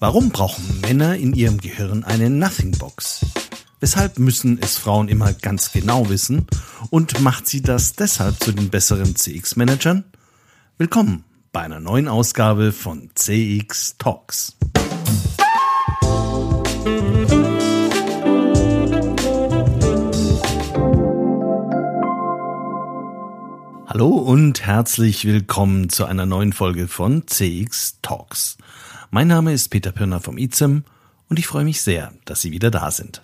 Warum brauchen Männer in ihrem Gehirn eine Nothing Box? Weshalb müssen es Frauen immer ganz genau wissen? Und macht sie das deshalb zu den besseren CX-Managern? Willkommen bei einer neuen Ausgabe von CX Talks. Hallo und herzlich willkommen zu einer neuen Folge von CX Talks. Mein Name ist Peter Pirner vom IZEM und ich freue mich sehr, dass Sie wieder da sind.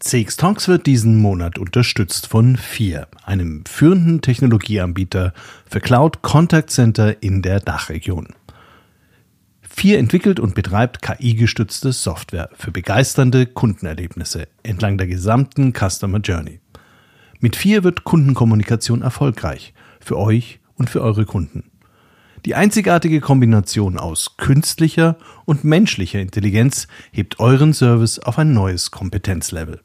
CX Talks wird diesen Monat unterstützt von FIR, einem führenden Technologieanbieter für Cloud Contact Center in der Dachregion. FIR entwickelt und betreibt KI-gestützte Software für begeisternde Kundenerlebnisse entlang der gesamten Customer Journey. Mit FIR wird Kundenkommunikation erfolgreich für euch und für eure Kunden. Die einzigartige Kombination aus künstlicher und menschlicher Intelligenz hebt euren Service auf ein neues Kompetenzlevel.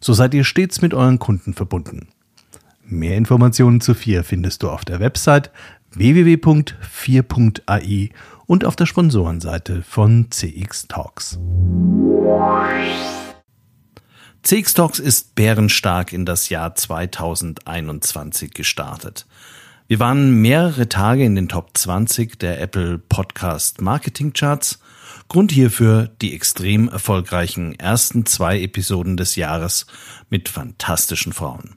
So seid ihr stets mit euren Kunden verbunden. Mehr Informationen zu 4 findest du auf der Website www.4.ai und auf der Sponsorenseite von CX Talks. CX Talks ist bärenstark in das Jahr 2021 gestartet. Wir waren mehrere Tage in den Top 20 der Apple Podcast Marketing Charts. Grund hierfür die extrem erfolgreichen ersten zwei Episoden des Jahres mit fantastischen Frauen.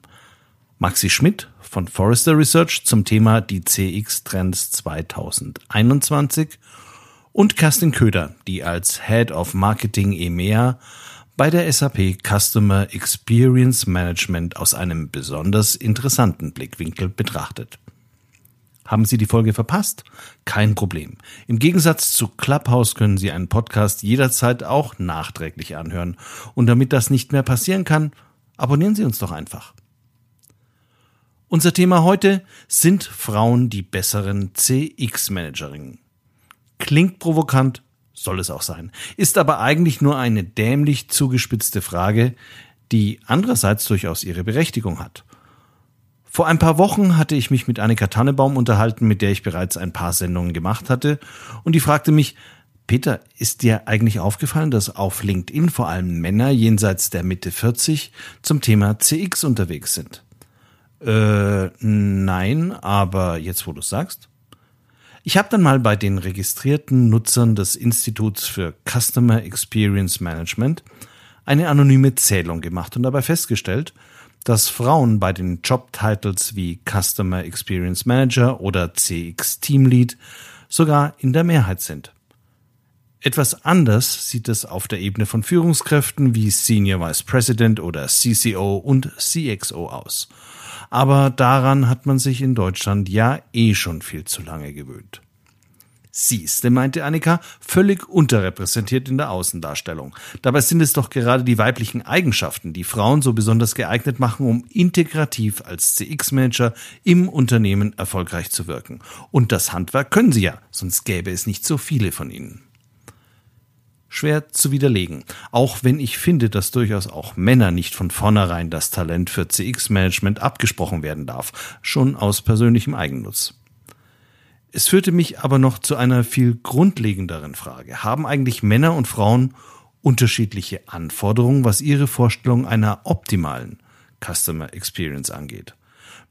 Maxi Schmidt von Forrester Research zum Thema die CX Trends 2021 und Kerstin Köder, die als Head of Marketing EMEA bei der SAP Customer Experience Management aus einem besonders interessanten Blickwinkel betrachtet. Haben Sie die Folge verpasst? Kein Problem. Im Gegensatz zu Clubhouse können Sie einen Podcast jederzeit auch nachträglich anhören. Und damit das nicht mehr passieren kann, abonnieren Sie uns doch einfach. Unser Thema heute sind Frauen die besseren CX-Managerinnen. Klingt provokant, soll es auch sein, ist aber eigentlich nur eine dämlich zugespitzte Frage, die andererseits durchaus ihre Berechtigung hat. Vor ein paar Wochen hatte ich mich mit Annika Tannebaum unterhalten, mit der ich bereits ein paar Sendungen gemacht hatte, und die fragte mich, Peter, ist dir eigentlich aufgefallen, dass auf LinkedIn vor allem Männer jenseits der Mitte 40 zum Thema CX unterwegs sind? Äh, nein, aber jetzt wo du sagst. Ich habe dann mal bei den registrierten Nutzern des Instituts für Customer Experience Management eine anonyme Zählung gemacht und dabei festgestellt, dass Frauen bei den Jobtitles wie Customer Experience Manager oder CX Team Lead sogar in der Mehrheit sind. Etwas anders sieht es auf der Ebene von Führungskräften wie Senior Vice President oder CCO und CXO aus. Aber daran hat man sich in Deutschland ja eh schon viel zu lange gewöhnt. Siehste, meinte Annika, völlig unterrepräsentiert in der Außendarstellung. Dabei sind es doch gerade die weiblichen Eigenschaften, die Frauen so besonders geeignet machen, um integrativ als CX-Manager im Unternehmen erfolgreich zu wirken. Und das Handwerk können sie ja, sonst gäbe es nicht so viele von ihnen. Schwer zu widerlegen, auch wenn ich finde, dass durchaus auch Männer nicht von vornherein das Talent für CX-Management abgesprochen werden darf, schon aus persönlichem Eigennutz. Es führte mich aber noch zu einer viel grundlegenderen Frage. Haben eigentlich Männer und Frauen unterschiedliche Anforderungen, was ihre Vorstellung einer optimalen Customer Experience angeht?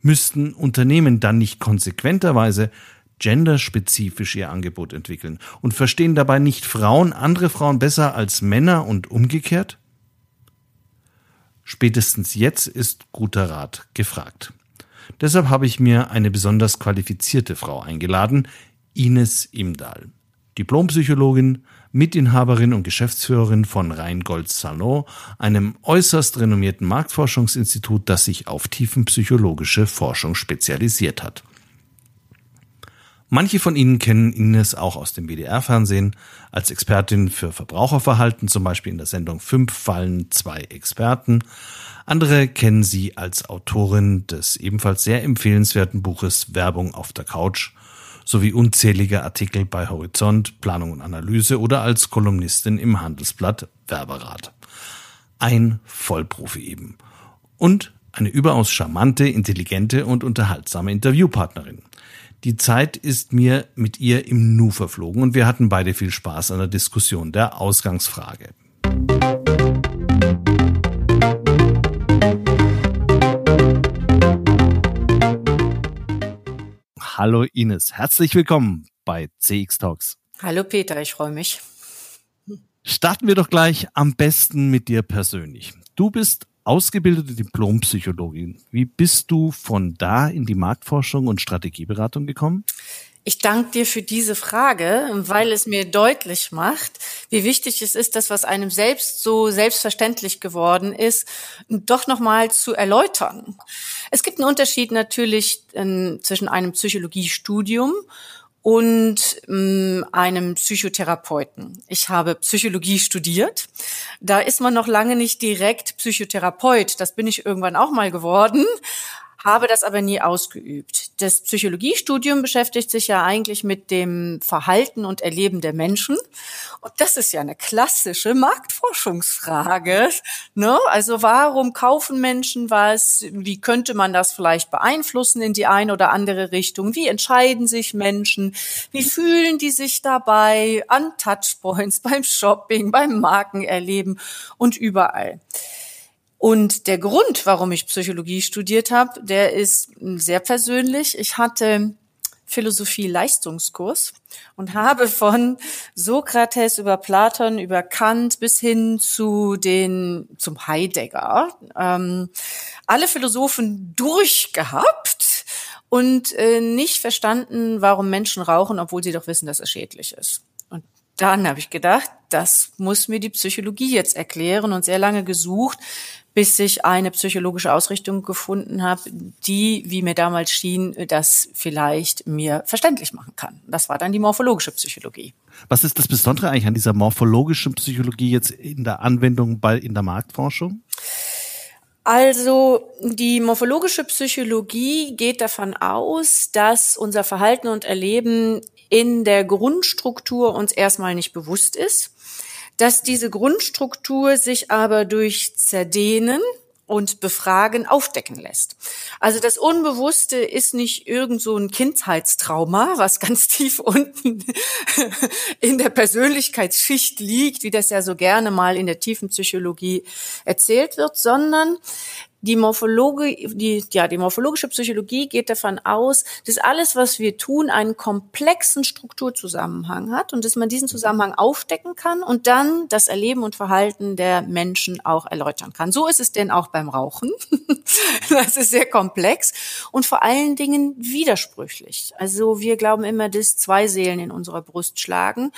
Müssten Unternehmen dann nicht konsequenterweise genderspezifisch ihr Angebot entwickeln und verstehen dabei nicht Frauen andere Frauen besser als Männer und umgekehrt? Spätestens jetzt ist guter Rat gefragt. Deshalb habe ich mir eine besonders qualifizierte Frau eingeladen, Ines Imdahl. Diplompsychologin, Mitinhaberin und Geschäftsführerin von Rheingold Salon, einem äußerst renommierten Marktforschungsinstitut, das sich auf tiefenpsychologische Forschung spezialisiert hat. Manche von Ihnen kennen Ines auch aus dem WDR-Fernsehen als Expertin für Verbraucherverhalten, zum Beispiel in der Sendung Fünf Fallen, zwei Experten. Andere kennen sie als Autorin des ebenfalls sehr empfehlenswerten Buches Werbung auf der Couch sowie unzählige Artikel bei Horizont, Planung und Analyse oder als Kolumnistin im Handelsblatt Werberat. Ein Vollprofi eben. Und eine überaus charmante, intelligente und unterhaltsame Interviewpartnerin. Die Zeit ist mir mit ihr im Nu verflogen und wir hatten beide viel Spaß an der Diskussion der Ausgangsfrage. Hallo Ines, herzlich willkommen bei CX Talks. Hallo Peter, ich freue mich. Starten wir doch gleich am besten mit dir persönlich. Du bist ausgebildete Diplompsychologin. Wie bist du von da in die Marktforschung und Strategieberatung gekommen? Ich danke dir für diese Frage, weil es mir deutlich macht, wie wichtig es ist, das, was einem selbst so selbstverständlich geworden ist, doch nochmal zu erläutern. Es gibt einen Unterschied natürlich äh, zwischen einem Psychologiestudium und ähm, einem Psychotherapeuten. Ich habe Psychologie studiert. Da ist man noch lange nicht direkt Psychotherapeut. Das bin ich irgendwann auch mal geworden habe das aber nie ausgeübt. Das Psychologiestudium beschäftigt sich ja eigentlich mit dem Verhalten und Erleben der Menschen. Und das ist ja eine klassische Marktforschungsfrage. Ne? Also warum kaufen Menschen was? Wie könnte man das vielleicht beeinflussen in die eine oder andere Richtung? Wie entscheiden sich Menschen? Wie fühlen die sich dabei an Touchpoints, beim Shopping, beim Markenerleben und überall? Und der Grund, warum ich Psychologie studiert habe, der ist sehr persönlich. Ich hatte Philosophie-Leistungskurs und habe von Sokrates über Platon, über Kant bis hin zu den zum Heidegger ähm, alle Philosophen durchgehabt und äh, nicht verstanden, warum Menschen rauchen, obwohl sie doch wissen, dass es schädlich ist. Dann habe ich gedacht, das muss mir die Psychologie jetzt erklären und sehr lange gesucht, bis ich eine psychologische Ausrichtung gefunden habe, die, wie mir damals schien, das vielleicht mir verständlich machen kann. Das war dann die morphologische Psychologie. Was ist das Besondere eigentlich an dieser morphologischen Psychologie jetzt in der Anwendung bei in der Marktforschung? Also die morphologische Psychologie geht davon aus, dass unser Verhalten und Erleben in der Grundstruktur uns erstmal nicht bewusst ist dass diese Grundstruktur sich aber durch Zerdehnen und Befragen aufdecken lässt. Also das Unbewusste ist nicht irgend so ein Kindheitstrauma, was ganz tief unten in der Persönlichkeitsschicht liegt, wie das ja so gerne mal in der tiefen Psychologie erzählt wird, sondern die Morphologie, die, ja, die morphologische Psychologie geht davon aus, dass alles, was wir tun, einen komplexen Strukturzusammenhang hat und dass man diesen Zusammenhang aufdecken kann und dann das Erleben und Verhalten der Menschen auch erläutern kann. So ist es denn auch beim Rauchen. das ist sehr komplex und vor allen Dingen widersprüchlich. Also wir glauben immer, dass zwei Seelen in unserer Brust schlagen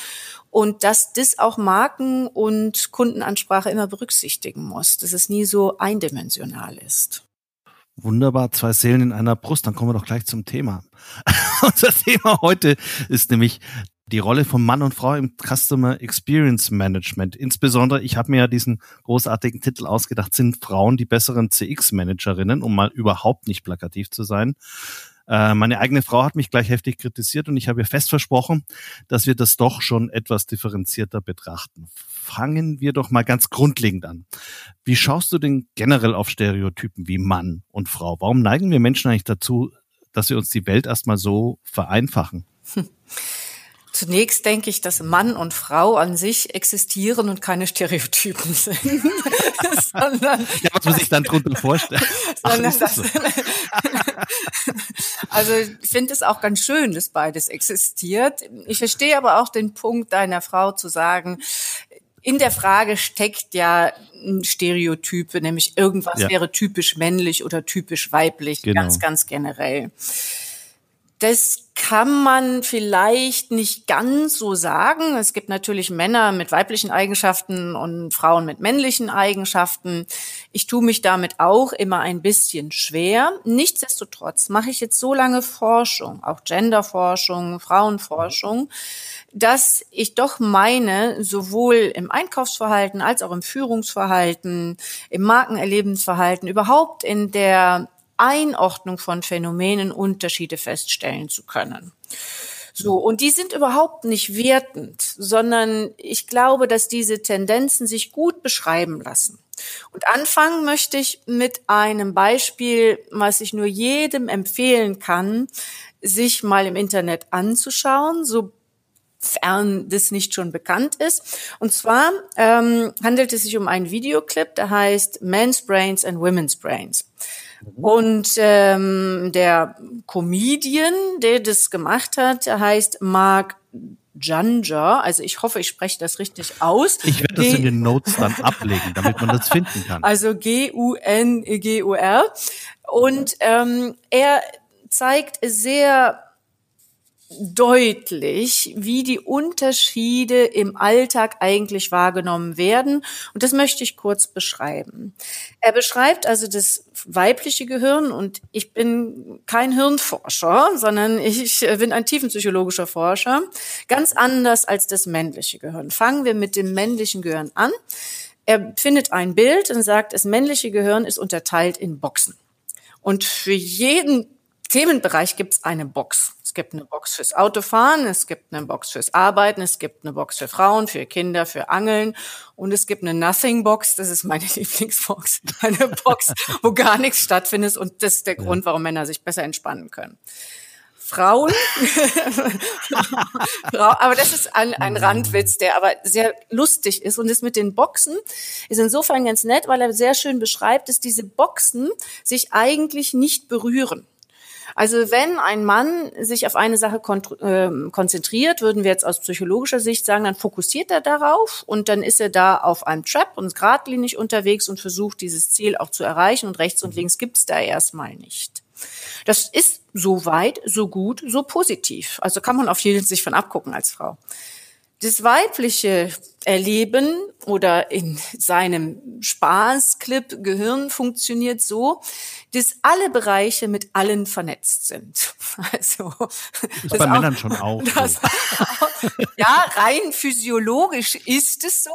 und dass das auch Marken und Kundenansprache immer berücksichtigen muss, dass es nie so eindimensional ist. Wunderbar, zwei Seelen in einer Brust. Dann kommen wir doch gleich zum Thema. Unser Thema heute ist nämlich die Rolle von Mann und Frau im Customer Experience Management. Insbesondere, ich habe mir ja diesen großartigen Titel ausgedacht, sind Frauen die besseren CX-Managerinnen, um mal überhaupt nicht plakativ zu sein. Äh, meine eigene Frau hat mich gleich heftig kritisiert und ich habe ihr fest versprochen, dass wir das doch schon etwas differenzierter betrachten. Fangen wir doch mal ganz grundlegend an. Wie schaust du denn generell auf Stereotypen wie Mann und Frau? Warum neigen wir Menschen eigentlich dazu, dass wir uns die Welt erstmal so vereinfachen? Hm. Zunächst denke ich, dass Mann und Frau an sich existieren und keine Stereotypen sind. sondern, ja, was muss ich dann drunter vorstellen? Ach, das, so? also ich finde es auch ganz schön, dass beides existiert. Ich verstehe aber auch den Punkt deiner Frau zu sagen, in der Frage steckt ja ein Stereotyp, nämlich irgendwas ja. wäre typisch männlich oder typisch weiblich, genau. ganz, ganz generell. Das kann man vielleicht nicht ganz so sagen. Es gibt natürlich Männer mit weiblichen Eigenschaften und Frauen mit männlichen Eigenschaften. Ich tue mich damit auch immer ein bisschen schwer. Nichtsdestotrotz mache ich jetzt so lange Forschung, auch Genderforschung, Frauenforschung, dass ich doch meine, sowohl im Einkaufsverhalten als auch im Führungsverhalten, im Markenerlebensverhalten, überhaupt in der Einordnung von Phänomenen Unterschiede feststellen zu können. So, und die sind überhaupt nicht wertend, sondern ich glaube, dass diese Tendenzen sich gut beschreiben lassen. Und anfangen möchte ich mit einem Beispiel, was ich nur jedem empfehlen kann, sich mal im Internet anzuschauen, sofern das nicht schon bekannt ist. Und zwar ähm, handelt es sich um einen Videoclip, der heißt Men's Brains and Women's Brains. Und ähm, der Comedian, der das gemacht hat, heißt Mark Junger, also ich hoffe, ich spreche das richtig aus. Ich werde das in den Notes dann ablegen, damit man das finden kann. Also G-U-N-G-U-R. Und ähm, er zeigt sehr deutlich, wie die Unterschiede im Alltag eigentlich wahrgenommen werden. Und das möchte ich kurz beschreiben. Er beschreibt also das weibliche Gehirn und ich bin kein Hirnforscher, sondern ich bin ein tiefenpsychologischer Forscher, ganz anders als das männliche Gehirn. Fangen wir mit dem männlichen Gehirn an. Er findet ein Bild und sagt, das männliche Gehirn ist unterteilt in Boxen. Und für jeden Themenbereich gibt es eine Box. Es gibt eine Box fürs Autofahren, es gibt eine Box fürs Arbeiten, es gibt eine Box für Frauen, für Kinder, für Angeln und es gibt eine Nothing Box, das ist meine Lieblingsbox, eine Box, wo gar nichts stattfindet und das ist der Grund, warum Männer sich besser entspannen können. Frauen, aber das ist ein, ein Randwitz, der aber sehr lustig ist und das mit den Boxen ist insofern ganz nett, weil er sehr schön beschreibt, dass diese Boxen sich eigentlich nicht berühren. Also wenn ein Mann sich auf eine Sache kon äh, konzentriert, würden wir jetzt aus psychologischer Sicht sagen, dann fokussiert er darauf und dann ist er da auf einem Trap und geradlinig unterwegs und versucht, dieses Ziel auch zu erreichen und rechts und links gibt's da erstmal nicht. Das ist so weit, so gut, so positiv. Also kann man auf jeden sich von abgucken als Frau. Das weibliche Erleben oder in seinem Spaßclip Gehirn funktioniert so, dass alle Bereiche mit allen vernetzt sind. Also ist bei auch, Männern schon auch. Das, so. ja, rein physiologisch ist es so,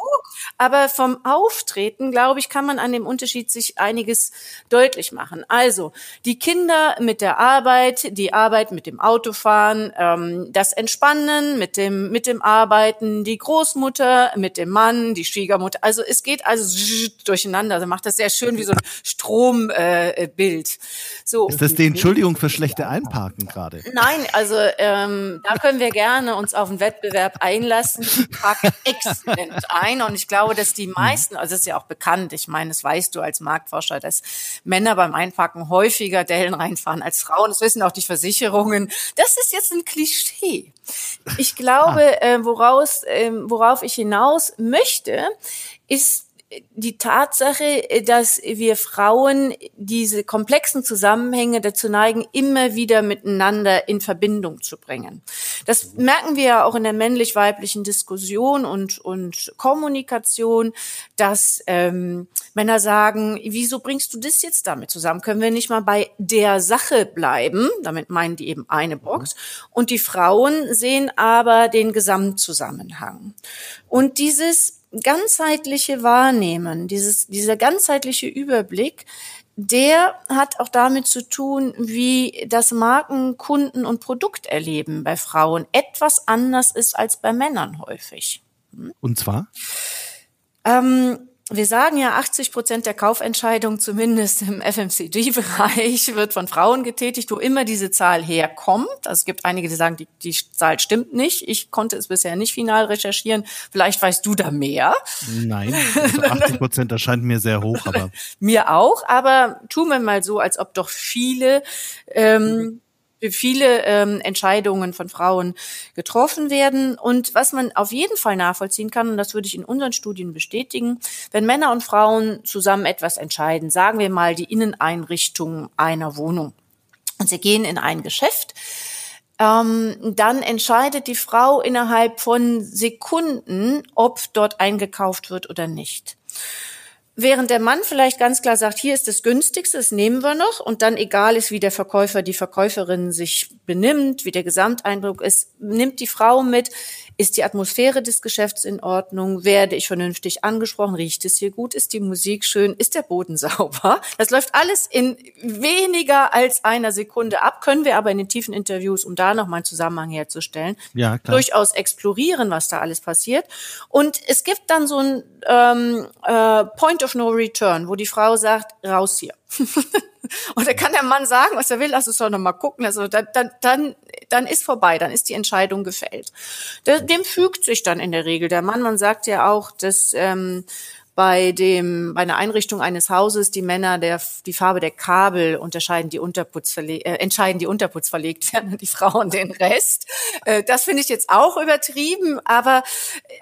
aber vom Auftreten, glaube ich, kann man an dem Unterschied sich einiges deutlich machen. Also die Kinder mit der Arbeit, die Arbeit mit dem Autofahren, ähm, das Entspannen mit dem mit dem Arbeiten, die Großmutter mit dem Mann, die Schwiegermutter. Also es geht also durcheinander. Also macht das sehr schön wie so ein Strombild. Äh, Bild. So. Ist das die Entschuldigung für schlechte Einparken gerade? Nein, also ähm, da können wir gerne uns auf einen Wettbewerb einlassen. Ich parke exzellent ein und ich glaube, dass die meisten, also das ist ja auch bekannt, ich meine, das weißt du als Marktforscher, dass Männer beim Einparken häufiger Dellen reinfahren als Frauen. Das wissen auch die Versicherungen. Das ist jetzt ein Klischee. Ich glaube, ah. äh, woraus, äh, worauf ich hinaus möchte, ist die Tatsache, dass wir Frauen diese komplexen Zusammenhänge dazu neigen, immer wieder miteinander in Verbindung zu bringen. Das merken wir ja auch in der männlich-weiblichen Diskussion und, und Kommunikation, dass ähm, Männer sagen, wieso bringst du das jetzt damit zusammen? Können wir nicht mal bei der Sache bleiben? Damit meinen die eben eine Box. Und die Frauen sehen aber den Gesamtzusammenhang. Und dieses ganzheitliche Wahrnehmen, dieses, dieser ganzheitliche Überblick, der hat auch damit zu tun, wie das Marken, Kunden und Produkterleben bei Frauen etwas anders ist als bei Männern häufig. Hm? Und zwar? Ähm, wir sagen ja, 80 Prozent der Kaufentscheidung, zumindest im FMCG-Bereich, wird von Frauen getätigt, wo immer diese Zahl herkommt. Also es gibt einige, die sagen, die, die Zahl stimmt nicht. Ich konnte es bisher nicht final recherchieren. Vielleicht weißt du da mehr. Nein, also 80 Prozent erscheint mir sehr hoch, aber. mir auch, aber tun wir mal so, als ob doch viele ähm, viele ähm, Entscheidungen von Frauen getroffen werden. Und was man auf jeden Fall nachvollziehen kann, und das würde ich in unseren Studien bestätigen, wenn Männer und Frauen zusammen etwas entscheiden, sagen wir mal die Inneneinrichtung einer Wohnung, und sie gehen in ein Geschäft, ähm, dann entscheidet die Frau innerhalb von Sekunden, ob dort eingekauft wird oder nicht. Während der Mann vielleicht ganz klar sagt, hier ist das günstigste, das nehmen wir noch und dann egal ist, wie der Verkäufer, die Verkäuferin sich benimmt, wie der Gesamteindruck ist, nimmt die Frau mit, ist die Atmosphäre des Geschäfts in Ordnung, werde ich vernünftig angesprochen, riecht es hier gut, ist die Musik schön, ist der Boden sauber. Das läuft alles in weniger als einer Sekunde ab, können wir aber in den tiefen Interviews, um da nochmal einen Zusammenhang herzustellen, ja, durchaus explorieren, was da alles passiert. Und es gibt dann so ein ähm, äh, Point of No Return, wo die Frau sagt, raus hier. Und da kann der Mann sagen, was er will, lass uns doch noch mal gucken. Also dann, dann, dann, dann ist vorbei, dann ist die Entscheidung gefällt. Dem fügt sich dann in der Regel der Mann. Man sagt ja auch, dass ähm, bei dem bei einer Einrichtung eines Hauses die Männer der die Farbe der Kabel unterscheiden die Unterputz äh, entscheiden die Unterputz verlegt werden die Frauen den Rest. Äh, das finde ich jetzt auch übertrieben aber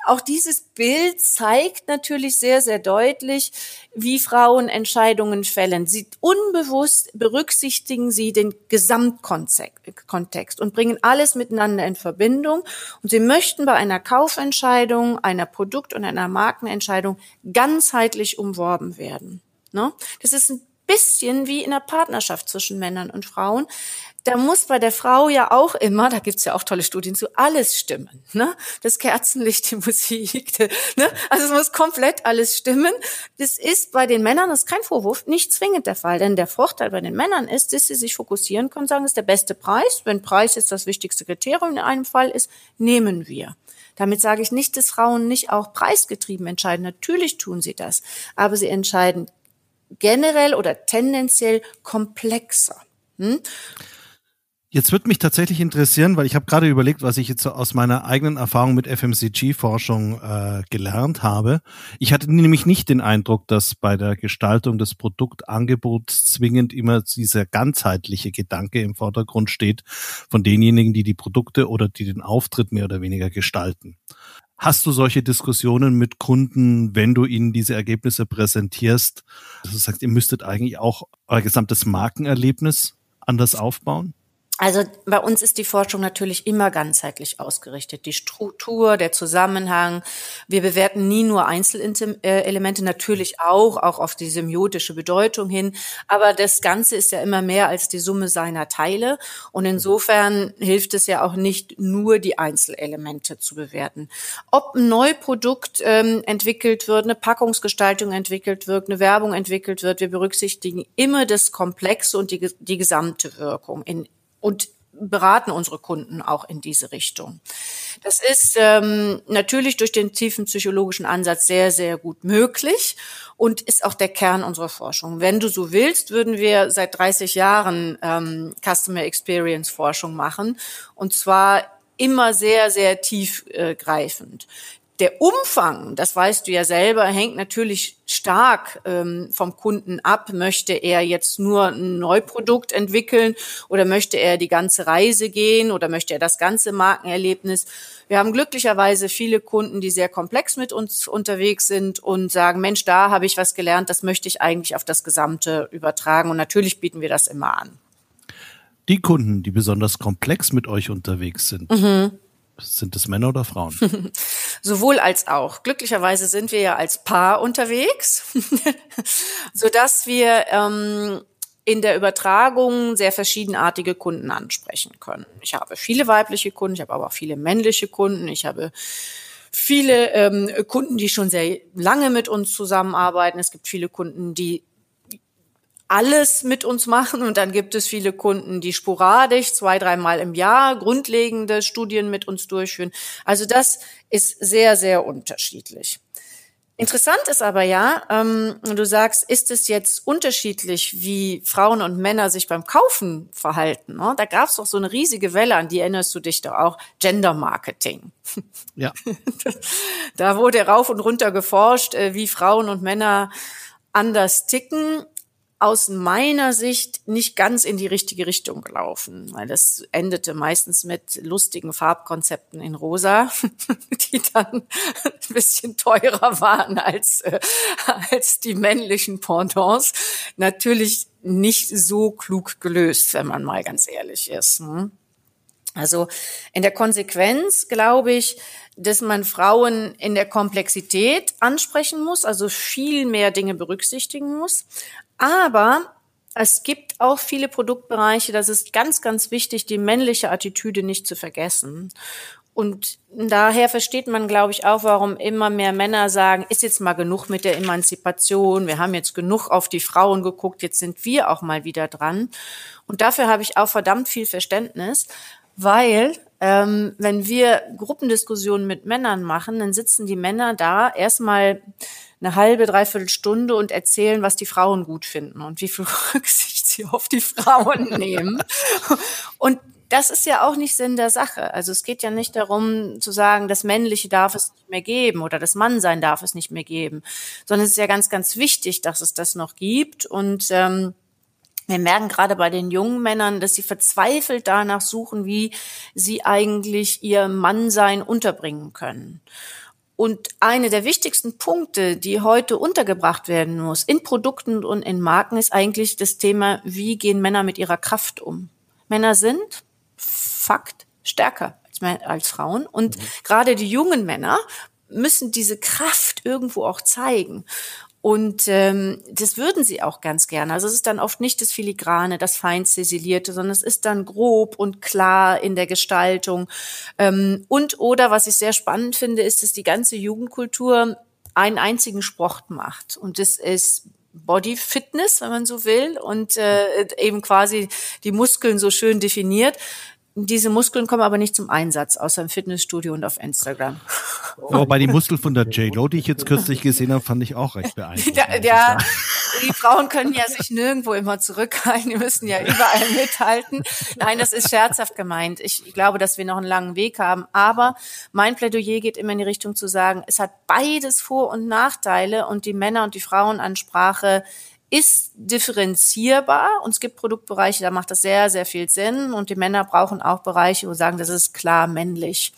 auch dieses Bild zeigt natürlich sehr sehr deutlich wie Frauen Entscheidungen fällen. Sie unbewusst berücksichtigen sie den Gesamtkontext und bringen alles miteinander in Verbindung. Und sie möchten bei einer Kaufentscheidung einer Produkt- und einer Markenentscheidung ganzheitlich umworben werden. Ne? Das ist ein bisschen wie in einer Partnerschaft zwischen Männern und Frauen. Da muss bei der Frau ja auch immer, da gibt's ja auch tolle Studien zu, alles stimmen. Ne? Das Kerzenlicht, die Musik, ne? also es muss komplett alles stimmen. Das ist bei den Männern, das ist kein Vorwurf, nicht zwingend der Fall. Denn der Vorteil bei den Männern ist, dass sie sich fokussieren können, sagen, das ist der beste Preis. Wenn Preis ist das wichtigste Kriterium in einem Fall ist, nehmen wir. Damit sage ich nicht, dass Frauen nicht auch preisgetrieben entscheiden. Natürlich tun sie das. Aber sie entscheiden generell oder tendenziell komplexer. Hm? Jetzt wird mich tatsächlich interessieren, weil ich habe gerade überlegt, was ich jetzt aus meiner eigenen Erfahrung mit FMCG-Forschung äh, gelernt habe. Ich hatte nämlich nicht den Eindruck, dass bei der Gestaltung des Produktangebots zwingend immer dieser ganzheitliche Gedanke im Vordergrund steht von denjenigen, die die Produkte oder die den Auftritt mehr oder weniger gestalten. Hast du solche Diskussionen mit Kunden, wenn du ihnen diese Ergebnisse präsentierst? Du sagst, ihr müsstet eigentlich auch euer gesamtes Markenerlebnis anders aufbauen? Also bei uns ist die Forschung natürlich immer ganzheitlich ausgerichtet. Die Struktur, der Zusammenhang. Wir bewerten nie nur Einzelelemente, natürlich auch, auch auf die semiotische Bedeutung hin. Aber das Ganze ist ja immer mehr als die Summe seiner Teile. Und insofern hilft es ja auch nicht nur die Einzelelemente zu bewerten. Ob ein Neuprodukt ähm, entwickelt wird, eine Packungsgestaltung entwickelt wird, eine Werbung entwickelt wird, wir berücksichtigen immer das Komplexe und die, die gesamte Wirkung in und beraten unsere Kunden auch in diese Richtung. Das ist ähm, natürlich durch den tiefen psychologischen Ansatz sehr, sehr gut möglich und ist auch der Kern unserer Forschung. Wenn du so willst, würden wir seit 30 Jahren ähm, Customer Experience Forschung machen und zwar immer sehr, sehr tiefgreifend. Der Umfang, das weißt du ja selber, hängt natürlich stark ähm, vom Kunden ab. Möchte er jetzt nur ein Neuprodukt entwickeln oder möchte er die ganze Reise gehen oder möchte er das ganze Markenerlebnis? Wir haben glücklicherweise viele Kunden, die sehr komplex mit uns unterwegs sind und sagen, Mensch, da habe ich was gelernt, das möchte ich eigentlich auf das Gesamte übertragen. Und natürlich bieten wir das immer an. Die Kunden, die besonders komplex mit euch unterwegs sind, mhm. Sind es Männer oder Frauen? Sowohl als auch. Glücklicherweise sind wir ja als Paar unterwegs, so dass wir ähm, in der Übertragung sehr verschiedenartige Kunden ansprechen können. Ich habe viele weibliche Kunden, ich habe aber auch viele männliche Kunden, ich habe viele ähm, Kunden, die schon sehr lange mit uns zusammenarbeiten. Es gibt viele Kunden, die alles mit uns machen und dann gibt es viele Kunden, die sporadisch zwei, dreimal im Jahr grundlegende Studien mit uns durchführen. Also das ist sehr, sehr unterschiedlich. Interessant ist aber ja, ähm, du sagst, ist es jetzt unterschiedlich, wie Frauen und Männer sich beim Kaufen verhalten? Ne? Da gab es doch so eine riesige Welle, an die erinnerst du dich doch auch, Gender Marketing. Ja. da wurde rauf und runter geforscht, äh, wie Frauen und Männer anders ticken aus meiner Sicht nicht ganz in die richtige Richtung gelaufen, weil das endete meistens mit lustigen Farbkonzepten in Rosa, die dann ein bisschen teurer waren als, äh, als die männlichen Pendants. Natürlich nicht so klug gelöst, wenn man mal ganz ehrlich ist. Ne? Also in der Konsequenz glaube ich, dass man Frauen in der Komplexität ansprechen muss, also viel mehr Dinge berücksichtigen muss, aber es gibt auch viele Produktbereiche, das ist ganz, ganz wichtig, die männliche Attitüde nicht zu vergessen. Und daher versteht man, glaube ich, auch, warum immer mehr Männer sagen, ist jetzt mal genug mit der Emanzipation, wir haben jetzt genug auf die Frauen geguckt, jetzt sind wir auch mal wieder dran. Und dafür habe ich auch verdammt viel Verständnis, weil ähm, wenn wir Gruppendiskussionen mit Männern machen, dann sitzen die Männer da erstmal eine halbe, dreiviertel Stunde und erzählen, was die Frauen gut finden und wie viel Rücksicht sie auf die Frauen nehmen. Und das ist ja auch nicht Sinn der Sache. Also es geht ja nicht darum zu sagen, das Männliche darf es nicht mehr geben oder das Mannsein darf es nicht mehr geben, sondern es ist ja ganz, ganz wichtig, dass es das noch gibt. Und ähm, wir merken gerade bei den jungen Männern, dass sie verzweifelt danach suchen, wie sie eigentlich ihr Mannsein unterbringen können. Und eine der wichtigsten Punkte, die heute untergebracht werden muss in Produkten und in Marken, ist eigentlich das Thema, wie gehen Männer mit ihrer Kraft um. Männer sind Fakt stärker als, als Frauen. Und mhm. gerade die jungen Männer müssen diese Kraft irgendwo auch zeigen. Und ähm, das würden sie auch ganz gerne. Also es ist dann oft nicht das Filigrane, das fein ziselierte, sondern es ist dann grob und klar in der Gestaltung. Ähm, und oder was ich sehr spannend finde, ist, dass die ganze Jugendkultur einen einzigen Sport macht. Und das ist Body Fitness, wenn man so will, und äh, eben quasi die Muskeln so schön definiert. Diese Muskeln kommen aber nicht zum Einsatz, außer im Fitnessstudio und auf Instagram. Wobei die Muskeln von der J-Lo, die ich jetzt kürzlich gesehen habe, fand ich auch recht beeindruckend. Ja, ja die Frauen können ja sich nirgendwo immer zurückhalten, die müssen ja überall mithalten. Nein, das ist scherzhaft gemeint. Ich glaube, dass wir noch einen langen Weg haben. Aber mein Plädoyer geht immer in die Richtung zu sagen, es hat beides Vor- und Nachteile und die Männer- und die Frauenansprache ist differenzierbar und es gibt Produktbereiche, da macht das sehr, sehr viel Sinn und die Männer brauchen auch Bereiche, wo sagen, das ist klar männlich.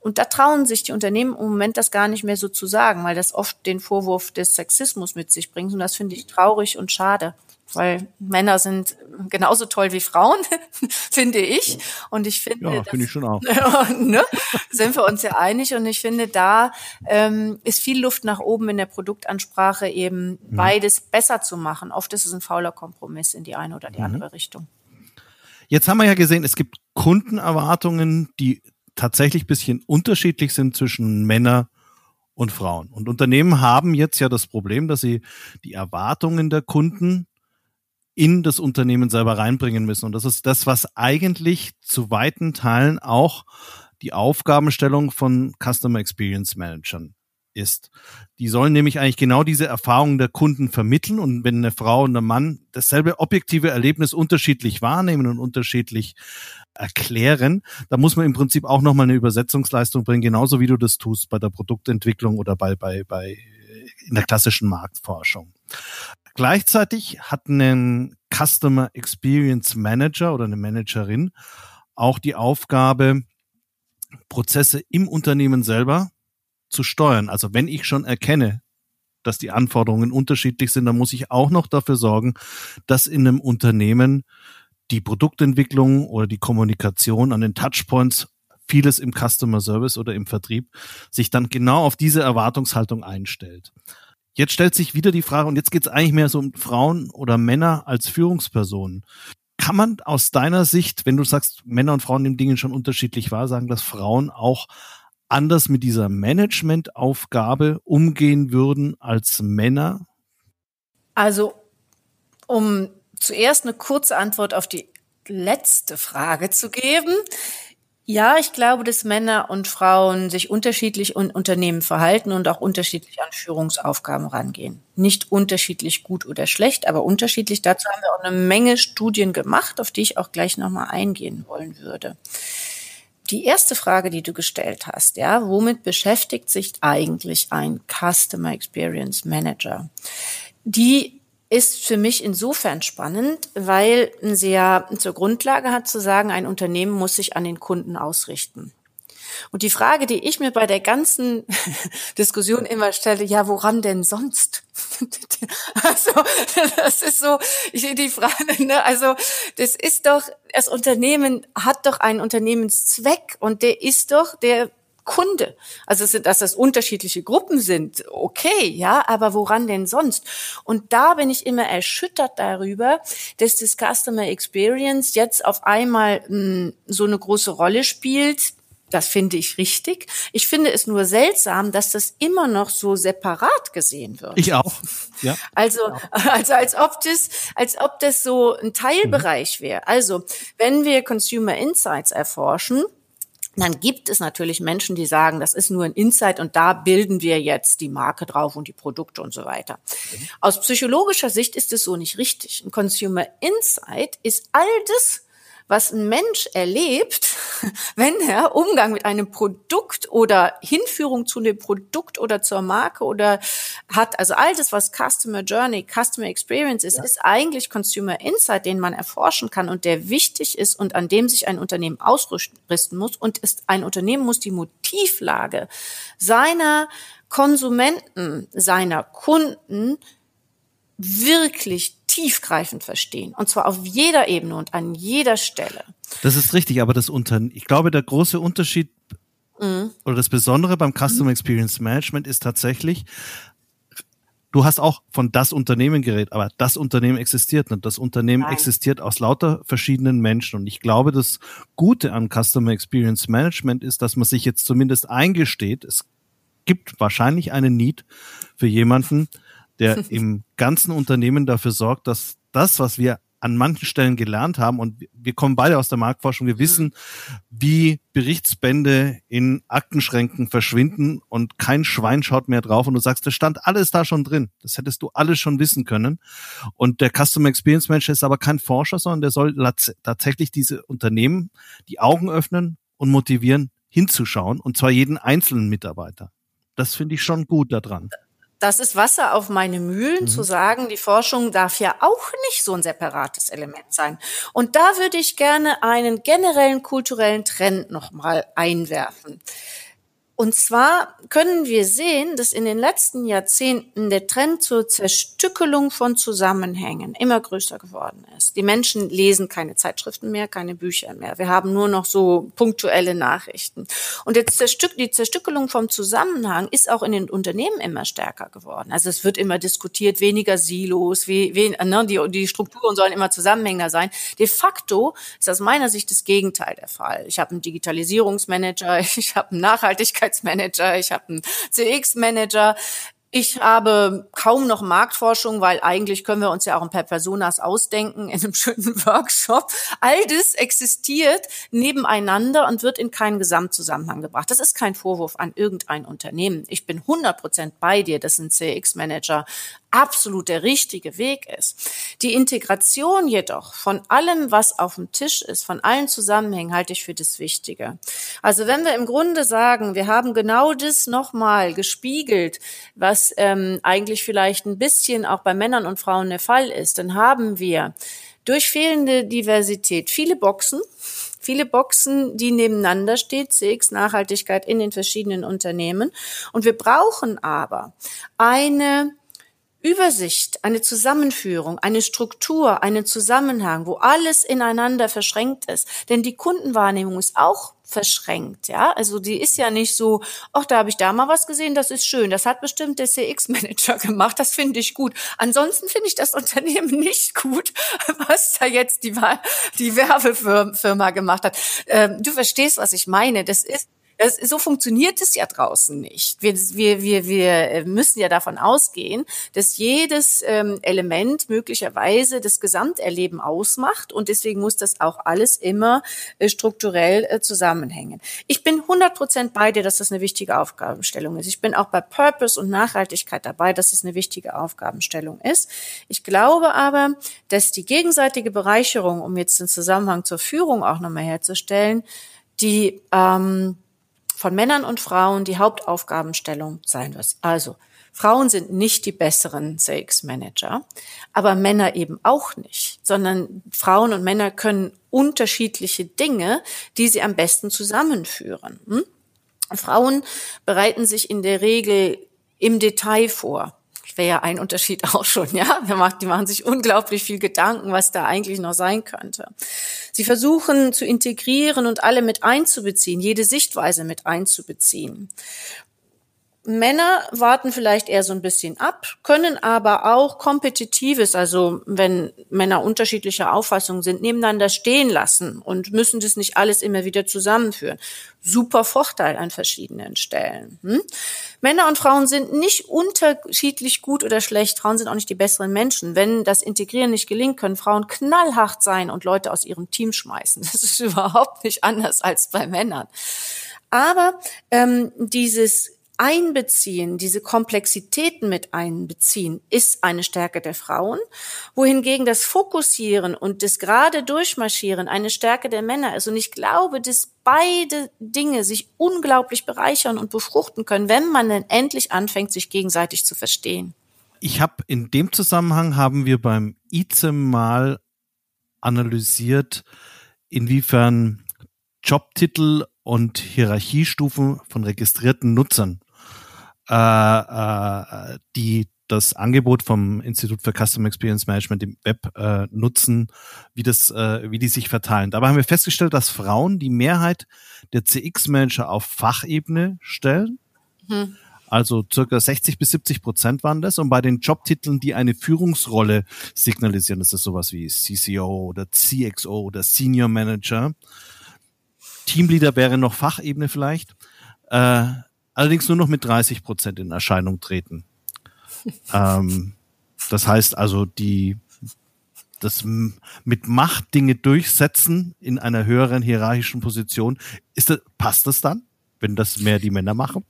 Und da trauen sich die Unternehmen im Moment das gar nicht mehr so zu sagen, weil das oft den Vorwurf des Sexismus mit sich bringt und das finde ich traurig und schade weil Männer sind genauso toll wie Frauen, finde ich. Und ich finde, ja, finde ich schon auch. ne, sind wir uns ja einig. Und ich finde, da ähm, ist viel Luft nach oben in der Produktansprache eben mhm. beides besser zu machen. Oft ist es ein fauler Kompromiss in die eine oder die mhm. andere Richtung. Jetzt haben wir ja gesehen, es gibt Kundenerwartungen, die tatsächlich bisschen unterschiedlich sind zwischen Männer und Frauen. Und Unternehmen haben jetzt ja das Problem, dass sie die Erwartungen der Kunden in das Unternehmen selber reinbringen müssen. Und das ist das, was eigentlich zu weiten Teilen auch die Aufgabenstellung von Customer Experience Managern ist. Die sollen nämlich eigentlich genau diese Erfahrungen der Kunden vermitteln und wenn eine Frau und ein Mann dasselbe objektive Erlebnis unterschiedlich wahrnehmen und unterschiedlich erklären, da muss man im Prinzip auch nochmal eine Übersetzungsleistung bringen, genauso wie du das tust bei der Produktentwicklung oder bei, bei, bei in der klassischen Marktforschung. Gleichzeitig hat ein Customer Experience Manager oder eine Managerin auch die Aufgabe, Prozesse im Unternehmen selber zu steuern. Also wenn ich schon erkenne, dass die Anforderungen unterschiedlich sind, dann muss ich auch noch dafür sorgen, dass in einem Unternehmen die Produktentwicklung oder die Kommunikation an den Touchpoints vieles im Customer Service oder im Vertrieb sich dann genau auf diese Erwartungshaltung einstellt. Jetzt stellt sich wieder die Frage, und jetzt geht es eigentlich mehr so um Frauen oder Männer als Führungspersonen. Kann man aus deiner Sicht, wenn du sagst, Männer und Frauen nehmen Dingen schon unterschiedlich wahr, sagen, dass Frauen auch anders mit dieser Managementaufgabe umgehen würden als Männer? Also, um zuerst eine kurze Antwort auf die letzte Frage zu geben. Ja, ich glaube, dass Männer und Frauen sich unterschiedlich in Unternehmen verhalten und auch unterschiedlich an Führungsaufgaben rangehen. Nicht unterschiedlich gut oder schlecht, aber unterschiedlich. Dazu haben wir auch eine Menge Studien gemacht, auf die ich auch gleich nochmal eingehen wollen würde. Die erste Frage, die du gestellt hast, ja, womit beschäftigt sich eigentlich ein Customer Experience Manager? Die ist für mich insofern spannend, weil sie ja zur Grundlage hat zu sagen, ein Unternehmen muss sich an den Kunden ausrichten. Und die Frage, die ich mir bei der ganzen Diskussion immer stelle, ja, woran denn sonst? also, das ist so, ich die Frage, ne, also, das ist doch, das Unternehmen hat doch einen Unternehmenszweck und der ist doch, der Kunde. Also dass das unterschiedliche Gruppen sind, okay, ja, aber woran denn sonst? Und da bin ich immer erschüttert darüber, dass das Customer Experience jetzt auf einmal mh, hm, so eine große Rolle spielt. Das finde ich richtig. Ich finde es nur seltsam, dass das immer noch so separat gesehen wird. Ich auch. Ja. Also, also als ob das, als ob das so ein Teilbereich wäre. Also, wenn wir Consumer Insights erforschen, Dann gibt es natürlich Menschen, die sagen, das ist nur ein Insight und da bilden wir jetzt die Marke drauf und die Produkte und so weiter. Mhm. Aus psychologischer Sicht ist es so nicht richtig. Ein Consumer Insight ist all das, was ein Mensch erlebt, wenn er Umgang mit einem Produkt oder Hinführung zu dem Produkt oder zur Marke oder hat. Also all das, was Customer Journey, Customer Experience ist, ja. ist eigentlich Consumer Insight, den man erforschen kann und der wichtig ist und an dem sich ein Unternehmen ausrüsten muss. Und ist, ein Unternehmen muss die Motivlage seiner Konsumenten, seiner Kunden wirklich tiefgreifend verstehen. Und zwar auf jeder Ebene und an jeder Stelle. Das ist richtig, aber das unter, ich glaube, der große Unterschied mhm. oder das Besondere beim Customer Experience Management ist tatsächlich, du hast auch von das Unternehmen geredet, aber das Unternehmen existiert nicht. Das Unternehmen Nein. existiert aus lauter verschiedenen Menschen. Und ich glaube, das Gute an Customer Experience Management ist, dass man sich jetzt zumindest eingesteht, es gibt wahrscheinlich einen Need für jemanden, der im ganzen Unternehmen dafür sorgt, dass das, was wir an manchen Stellen gelernt haben und wir kommen beide aus der Marktforschung, wir wissen, wie Berichtsbände in Aktenschränken verschwinden und kein Schwein schaut mehr drauf und du sagst, das stand alles da schon drin. Das hättest du alles schon wissen können. Und der Customer Experience Manager ist aber kein Forscher, sondern der soll tatsächlich diese Unternehmen die Augen öffnen und motivieren, hinzuschauen und zwar jeden einzelnen Mitarbeiter. Das finde ich schon gut daran das ist Wasser auf meine Mühlen, mhm. zu sagen, die Forschung darf ja auch nicht so ein separates Element sein. Und da würde ich gerne einen generellen kulturellen Trend nochmal einwerfen. Und zwar können wir sehen, dass in den letzten Jahrzehnten der Trend zur Zerstückelung von Zusammenhängen immer größer geworden ist. Die Menschen lesen keine Zeitschriften mehr, keine Bücher mehr. Wir haben nur noch so punktuelle Nachrichten. Und jetzt Zerstück, die Zerstückelung vom Zusammenhang ist auch in den Unternehmen immer stärker geworden. Also es wird immer diskutiert, weniger Silos, wie, wie, ne, die, die Strukturen sollen immer zusammenhängender sein. De facto ist aus meiner Sicht das Gegenteil der Fall. Ich habe einen Digitalisierungsmanager, ich habe einen Nachhaltigkeit Nachhaltigkeitsmanager, ich habe einen CX-Manager, ich habe kaum noch Marktforschung, weil eigentlich können wir uns ja auch ein paar Personas ausdenken in einem schönen Workshop. All das existiert nebeneinander und wird in keinen Gesamtzusammenhang gebracht. Das ist kein Vorwurf an irgendein Unternehmen. Ich bin 100 Prozent bei dir, dass ein CX-Manager absolut der richtige Weg ist. Die Integration jedoch von allem, was auf dem Tisch ist, von allen Zusammenhängen, halte ich für das Wichtige. Also wenn wir im Grunde sagen, wir haben genau das nochmal gespiegelt, was ähm, eigentlich vielleicht ein bisschen auch bei Männern und Frauen der Fall ist, dann haben wir durch fehlende Diversität viele Boxen, viele Boxen, die nebeneinander steht, CX Nachhaltigkeit in den verschiedenen Unternehmen. Und wir brauchen aber eine Übersicht, eine Zusammenführung, eine Struktur, einen Zusammenhang, wo alles ineinander verschränkt ist. Denn die Kundenwahrnehmung ist auch verschränkt, ja. Also die ist ja nicht so, ach, da habe ich da mal was gesehen, das ist schön. Das hat bestimmt der CX-Manager gemacht, das finde ich gut. Ansonsten finde ich das Unternehmen nicht gut, was da jetzt die, die Werbefirma gemacht hat. Ähm, du verstehst, was ich meine. Das ist das, so funktioniert es ja draußen nicht. Wir, wir, wir, wir müssen ja davon ausgehen, dass jedes ähm, Element möglicherweise das Gesamterleben ausmacht und deswegen muss das auch alles immer äh, strukturell äh, zusammenhängen. Ich bin 100 Prozent bei dir, dass das eine wichtige Aufgabenstellung ist. Ich bin auch bei Purpose und Nachhaltigkeit dabei, dass das eine wichtige Aufgabenstellung ist. Ich glaube aber, dass die gegenseitige Bereicherung, um jetzt den Zusammenhang zur Führung auch nochmal herzustellen, die ähm, von Männern und Frauen die Hauptaufgabenstellung sein wird. Also Frauen sind nicht die besseren CX-Manager, aber Männer eben auch nicht, sondern Frauen und Männer können unterschiedliche Dinge, die sie am besten zusammenführen. Hm? Frauen bereiten sich in der Regel im Detail vor wäre ja ein Unterschied auch schon, ja. Die machen sich unglaublich viel Gedanken, was da eigentlich noch sein könnte. Sie versuchen zu integrieren und alle mit einzubeziehen, jede Sichtweise mit einzubeziehen. Männer warten vielleicht eher so ein bisschen ab, können aber auch kompetitives, also wenn Männer unterschiedlicher Auffassung sind, nebeneinander stehen lassen und müssen das nicht alles immer wieder zusammenführen. Super Vorteil an verschiedenen Stellen. Hm? Männer und Frauen sind nicht unterschiedlich gut oder schlecht. Frauen sind auch nicht die besseren Menschen. Wenn das Integrieren nicht gelingt, können Frauen knallhart sein und Leute aus ihrem Team schmeißen. Das ist überhaupt nicht anders als bei Männern. Aber ähm, dieses Einbeziehen, diese Komplexitäten mit einbeziehen, ist eine Stärke der Frauen, wohingegen das Fokussieren und das gerade Durchmarschieren eine Stärke der Männer ist. Und ich glaube, dass beide Dinge sich unglaublich bereichern und befruchten können, wenn man dann endlich anfängt, sich gegenseitig zu verstehen. Ich habe in dem Zusammenhang haben wir beim ICEM mal analysiert, inwiefern Jobtitel und Hierarchiestufen von registrierten Nutzern äh, äh, die das Angebot vom Institut für Custom Experience Management im Web äh, nutzen, wie das, äh, wie die sich verteilen. Dabei haben wir festgestellt, dass Frauen die Mehrheit der CX-Manager auf Fachebene stellen. Mhm. Also circa 60 bis 70 Prozent waren das. Und bei den Jobtiteln, die eine Führungsrolle signalisieren, das ist sowas wie CCO oder CXO oder Senior Manager. Teamleader wäre noch Fachebene vielleicht. Äh, allerdings nur noch mit 30 Prozent in Erscheinung treten. ähm, das heißt also, die das mit Macht Dinge durchsetzen in einer höheren hierarchischen Position, ist das, passt das dann, wenn das mehr die Männer machen?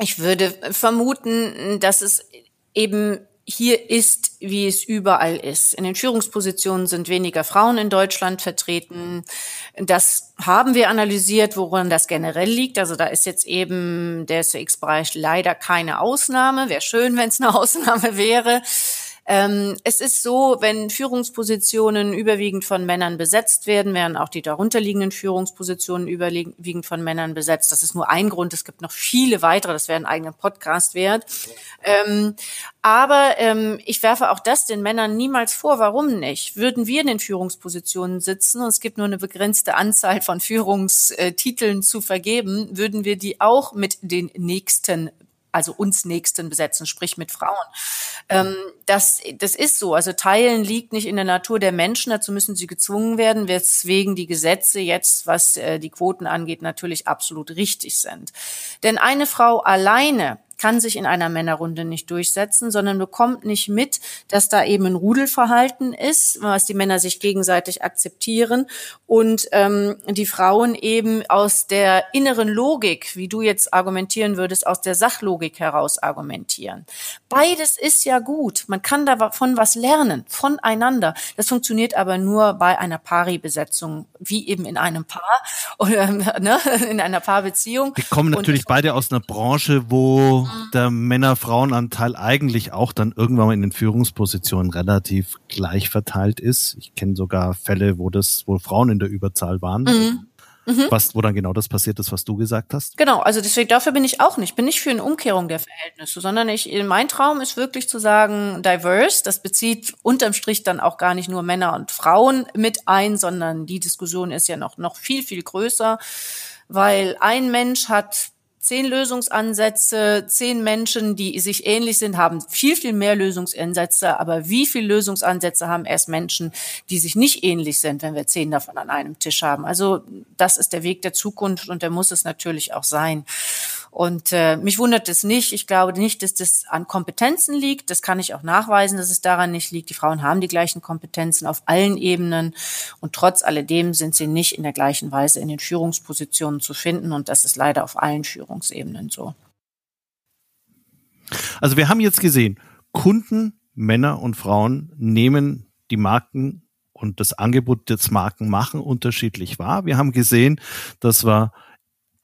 Ich würde vermuten, dass es eben hier ist, wie es überall ist. In den Führungspositionen sind weniger Frauen in Deutschland vertreten. Das haben wir analysiert, woran das generell liegt. Also da ist jetzt eben der SX-Bereich leider keine Ausnahme. Wäre schön, wenn es eine Ausnahme wäre. Ähm, es ist so, wenn Führungspositionen überwiegend von Männern besetzt werden, werden auch die darunterliegenden Führungspositionen überwiegend von Männern besetzt. Das ist nur ein Grund. Es gibt noch viele weitere. Das wäre ein eigener Podcast wert. Ähm, aber ähm, ich werfe auch das den Männern niemals vor. Warum nicht? Würden wir in den Führungspositionen sitzen und es gibt nur eine begrenzte Anzahl von Führungstiteln zu vergeben, würden wir die auch mit den nächsten also uns Nächsten besetzen, sprich mit Frauen. Ähm, das, das ist so. Also Teilen liegt nicht in der Natur der Menschen, dazu müssen sie gezwungen werden, weswegen die Gesetze jetzt, was äh, die Quoten angeht, natürlich absolut richtig sind. Denn eine Frau alleine kann sich in einer Männerrunde nicht durchsetzen, sondern bekommt nicht mit, dass da eben ein Rudelverhalten ist, was die Männer sich gegenseitig akzeptieren und ähm, die Frauen eben aus der inneren Logik, wie du jetzt argumentieren würdest, aus der Sachlogik heraus argumentieren. Beides ist ja gut. Man kann davon was lernen, voneinander. Das funktioniert aber nur bei einer Pari-Besetzung, wie eben in einem Paar oder ne, in einer Paarbeziehung. Wir kommen natürlich und, beide aus einer Branche, wo der Männer-Frauen-Anteil eigentlich auch dann irgendwann mal in den Führungspositionen relativ gleich verteilt ist. Ich kenne sogar Fälle, wo das, wo Frauen in der Überzahl waren. Mhm. Mhm. Was, wo dann genau das passiert ist, was du gesagt hast? Genau, also deswegen dafür bin ich auch nicht. Ich bin nicht für eine Umkehrung der Verhältnisse, sondern ich, mein Traum ist wirklich zu sagen, diverse. Das bezieht unterm Strich dann auch gar nicht nur Männer und Frauen mit ein, sondern die Diskussion ist ja noch, noch viel, viel größer, weil ein Mensch hat zehn Lösungsansätze, zehn Menschen, die sich ähnlich sind, haben viel, viel mehr Lösungsansätze. Aber wie viele Lösungsansätze haben erst Menschen, die sich nicht ähnlich sind, wenn wir zehn davon an einem Tisch haben? Also das ist der Weg der Zukunft und der muss es natürlich auch sein. Und äh, mich wundert es nicht. Ich glaube nicht, dass das an Kompetenzen liegt. Das kann ich auch nachweisen, dass es daran nicht liegt. Die Frauen haben die gleichen Kompetenzen auf allen Ebenen. Und trotz alledem sind sie nicht in der gleichen Weise in den Führungspositionen zu finden. Und das ist leider auf allen Führungsebenen so. Also wir haben jetzt gesehen, Kunden, Männer und Frauen nehmen die Marken und das Angebot des Marken machen unterschiedlich wahr. Wir haben gesehen, dass wir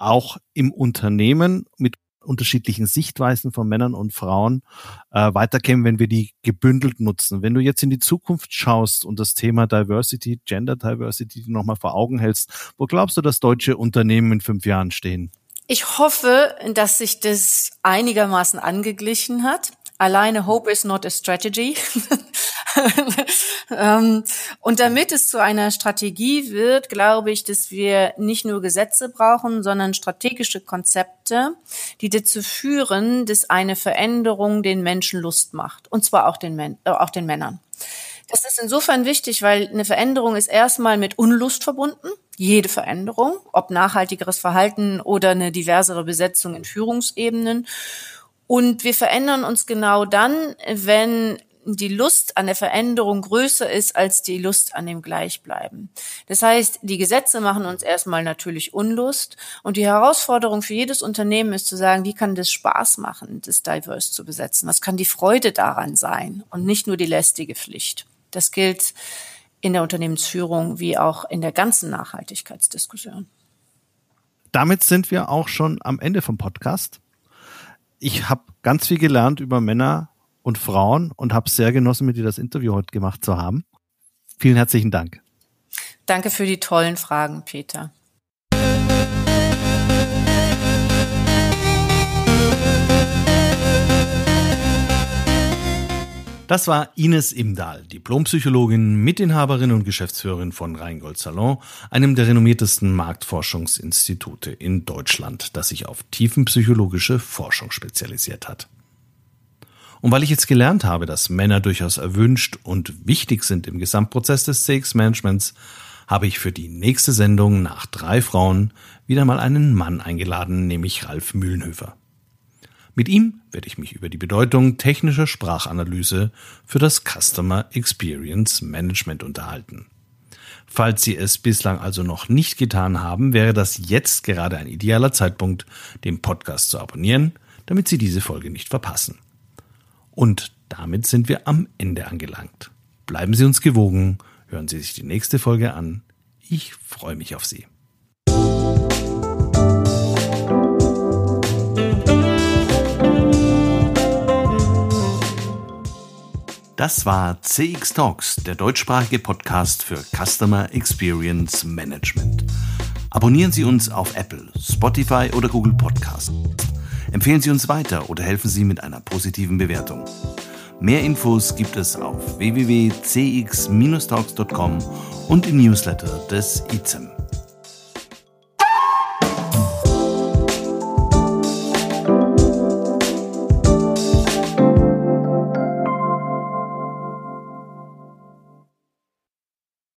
auch im Unternehmen mit unterschiedlichen Sichtweisen von Männern und Frauen äh, weiterkämen, wenn wir die gebündelt nutzen. Wenn du jetzt in die Zukunft schaust und das Thema Diversity, Gender Diversity nochmal vor Augen hältst, wo glaubst du, dass deutsche Unternehmen in fünf Jahren stehen? Ich hoffe, dass sich das einigermaßen angeglichen hat. Alleine Hope is not a strategy. Ähm, und damit es zu einer Strategie wird, glaube ich, dass wir nicht nur Gesetze brauchen, sondern strategische Konzepte, die dazu führen, dass eine Veränderung den Menschen Lust macht. Und zwar auch den, äh, auch den Männern. Das ist insofern wichtig, weil eine Veränderung ist erstmal mit Unlust verbunden. Jede Veränderung, ob nachhaltigeres Verhalten oder eine diversere Besetzung in Führungsebenen. Und wir verändern uns genau dann, wenn die Lust an der Veränderung größer ist als die Lust an dem Gleichbleiben. Das heißt, die Gesetze machen uns erstmal natürlich Unlust und die Herausforderung für jedes Unternehmen ist zu sagen, wie kann das Spaß machen, das Diverse zu besetzen? Was kann die Freude daran sein und nicht nur die lästige Pflicht? Das gilt in der Unternehmensführung wie auch in der ganzen Nachhaltigkeitsdiskussion. Damit sind wir auch schon am Ende vom Podcast. Ich habe ganz viel gelernt über Männer und Frauen und habe sehr genossen, mit dir das Interview heute gemacht zu haben. Vielen herzlichen Dank. Danke für die tollen Fragen, Peter. Das war Ines Imdahl, Diplompsychologin, Mitinhaberin und Geschäftsführerin von Rheingold Salon, einem der renommiertesten Marktforschungsinstitute in Deutschland, das sich auf tiefenpsychologische Forschung spezialisiert hat. Und weil ich jetzt gelernt habe, dass Männer durchaus erwünscht und wichtig sind im Gesamtprozess des CX-Managements, habe ich für die nächste Sendung nach drei Frauen wieder mal einen Mann eingeladen, nämlich Ralf Mühlenhöfer. Mit ihm werde ich mich über die Bedeutung technischer Sprachanalyse für das Customer Experience Management unterhalten. Falls Sie es bislang also noch nicht getan haben, wäre das jetzt gerade ein idealer Zeitpunkt, den Podcast zu abonnieren, damit Sie diese Folge nicht verpassen. Und damit sind wir am Ende angelangt. Bleiben Sie uns gewogen, hören Sie sich die nächste Folge an. Ich freue mich auf Sie. Das war CX Talks, der deutschsprachige Podcast für Customer Experience Management. Abonnieren Sie uns auf Apple, Spotify oder Google Podcast. Empfehlen Sie uns weiter oder helfen Sie mit einer positiven Bewertung. Mehr Infos gibt es auf www.cx-talks.com und im Newsletter des ICEM.